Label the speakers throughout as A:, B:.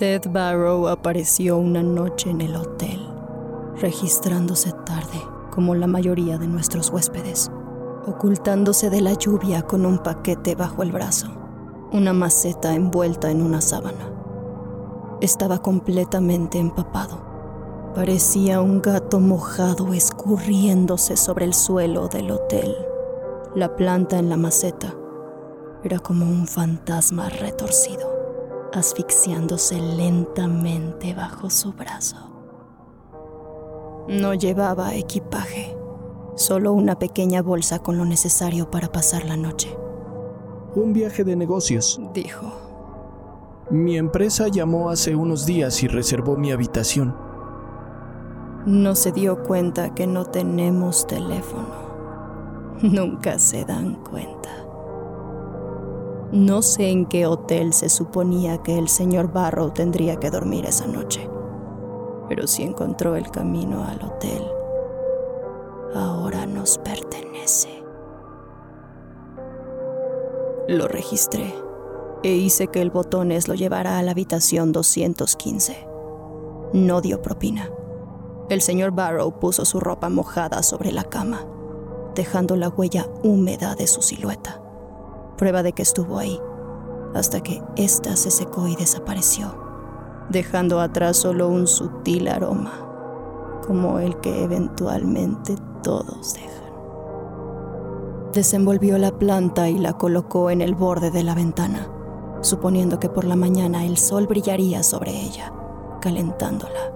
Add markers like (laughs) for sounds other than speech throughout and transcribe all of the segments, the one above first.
A: Ted Barrow apareció una noche en el hotel, registrándose tarde, como la mayoría de nuestros huéspedes, ocultándose de la lluvia con un paquete bajo el brazo, una maceta envuelta en una sábana. Estaba completamente empapado. Parecía un gato mojado escurriéndose sobre el suelo del hotel. La planta en la maceta era como un fantasma retorcido asfixiándose lentamente bajo su brazo. No llevaba equipaje, solo una pequeña bolsa con lo necesario para pasar la noche.
B: Un viaje de negocios,
A: dijo.
B: Mi empresa llamó hace unos días y reservó mi habitación.
A: No se dio cuenta que no tenemos teléfono. Nunca se dan cuenta. No sé en qué hotel se suponía que el señor Barrow tendría que dormir esa noche, pero si encontró el camino al hotel, ahora nos pertenece. Lo registré e hice que el botones lo llevara a la habitación 215. No dio propina. El señor Barrow puso su ropa mojada sobre la cama, dejando la huella húmeda de su silueta prueba de que estuvo ahí, hasta que ésta se secó y desapareció, dejando atrás solo un sutil aroma, como el que eventualmente todos dejan. Desenvolvió la planta y la colocó en el borde de la ventana, suponiendo que por la mañana el sol brillaría sobre ella, calentándola,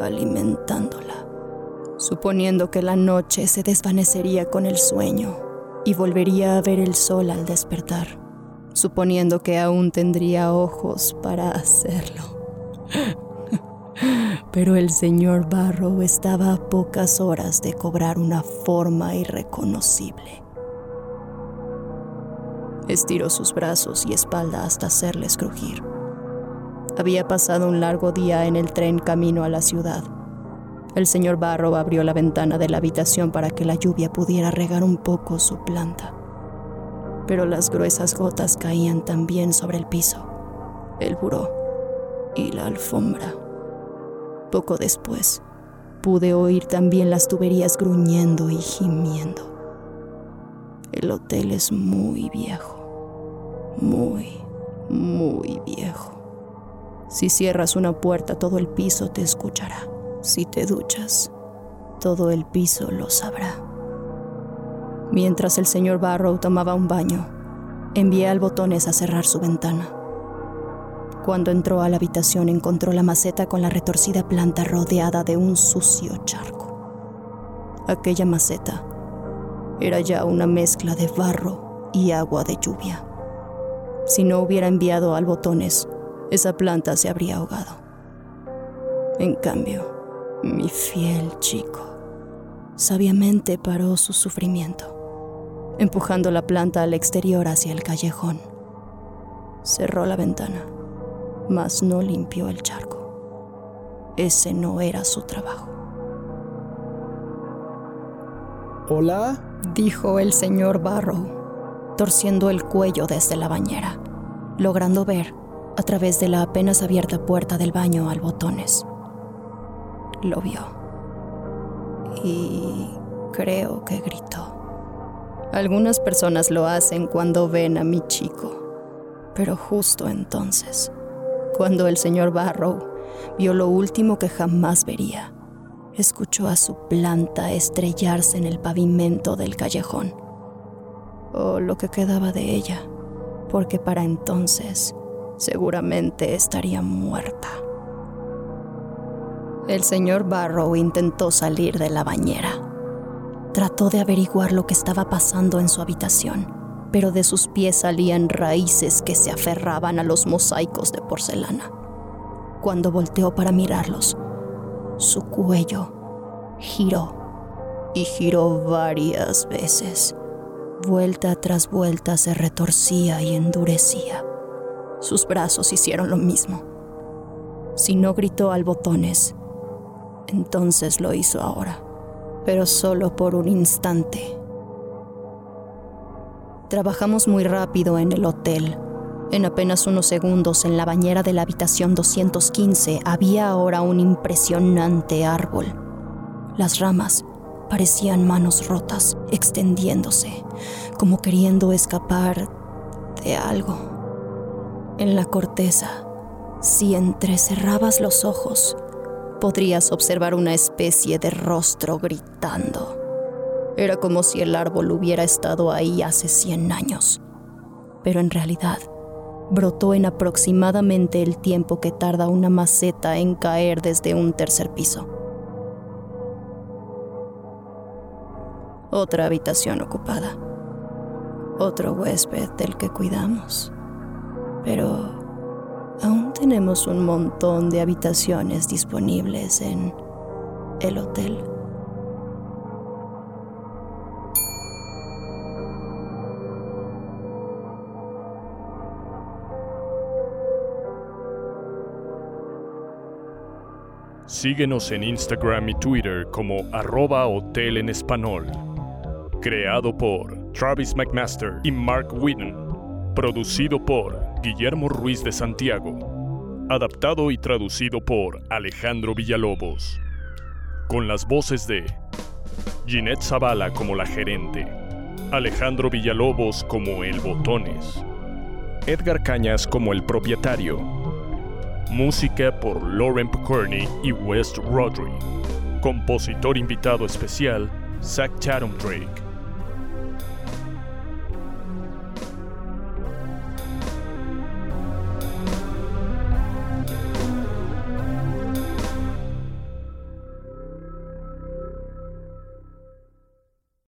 A: alimentándola, suponiendo que la noche se desvanecería con el sueño y volvería a ver el sol al despertar, suponiendo que aún tendría ojos para hacerlo. (laughs) Pero el señor Barrow estaba a pocas horas de cobrar una forma irreconocible. Estiró sus brazos y espalda hasta hacerles crujir. Había pasado un largo día en el tren camino a la ciudad el señor Barrow abrió la ventana de la habitación para que la lluvia pudiera regar un poco su planta. Pero las gruesas gotas caían también sobre el piso, el buró y la alfombra. Poco después, pude oír también las tuberías gruñendo y gimiendo. El hotel es muy viejo, muy, muy viejo. Si cierras una puerta, todo el piso te escuchará. Si te duchas, todo el piso lo sabrá. Mientras el señor Barrow tomaba un baño, envié al botones a cerrar su ventana. Cuando entró a la habitación encontró la maceta con la retorcida planta rodeada de un sucio charco. Aquella maceta era ya una mezcla de barro y agua de lluvia. Si no hubiera enviado al botones, esa planta se habría ahogado. En cambio, mi fiel chico sabiamente paró su sufrimiento, empujando la planta al exterior hacia el callejón. Cerró la ventana, mas no limpió el charco. Ese no era su trabajo.
B: ¿Hola?
A: dijo el señor Barrow, torciendo el cuello desde la bañera, logrando ver, a través de la apenas abierta puerta del baño al botones. Lo vio. Y creo que gritó. Algunas personas lo hacen cuando ven a mi chico, pero justo entonces, cuando el señor Barrow vio lo último que jamás vería, escuchó a su planta estrellarse en el pavimento del callejón, o lo que quedaba de ella, porque para entonces seguramente estaría muerta. El señor Barrow intentó salir de la bañera. Trató de averiguar lo que estaba pasando en su habitación, pero de sus pies salían raíces que se aferraban a los mosaicos de porcelana. Cuando volteó para mirarlos, su cuello giró y giró varias veces. Vuelta tras vuelta se retorcía y endurecía. Sus brazos hicieron lo mismo. Si no gritó al botones, entonces lo hizo ahora, pero solo por un instante. Trabajamos muy rápido en el hotel en apenas unos segundos, en la bañera de la habitación 215 había ahora un impresionante árbol. Las ramas parecían manos rotas, extendiéndose, como queriendo escapar de algo. En la corteza, si entrecerrabas los ojos, podrías observar una especie de rostro gritando. Era como si el árbol hubiera estado ahí hace 100 años, pero en realidad brotó en aproximadamente el tiempo que tarda una maceta en caer desde un tercer piso. Otra habitación ocupada. Otro huésped del que cuidamos. Pero aún tenemos un montón de habitaciones disponibles en el hotel.
C: Síguenos en Instagram y Twitter como arroba hotel en español. Creado por Travis McMaster y Mark Whitten. Producido por Guillermo Ruiz de Santiago. Adaptado y traducido por Alejandro Villalobos. Con las voces de Ginette Zavala como la gerente. Alejandro Villalobos como el Botones. Edgar Cañas como el propietario Música por Lauren Picorni y West Rodri. Compositor invitado especial, Zach Chatham Drake.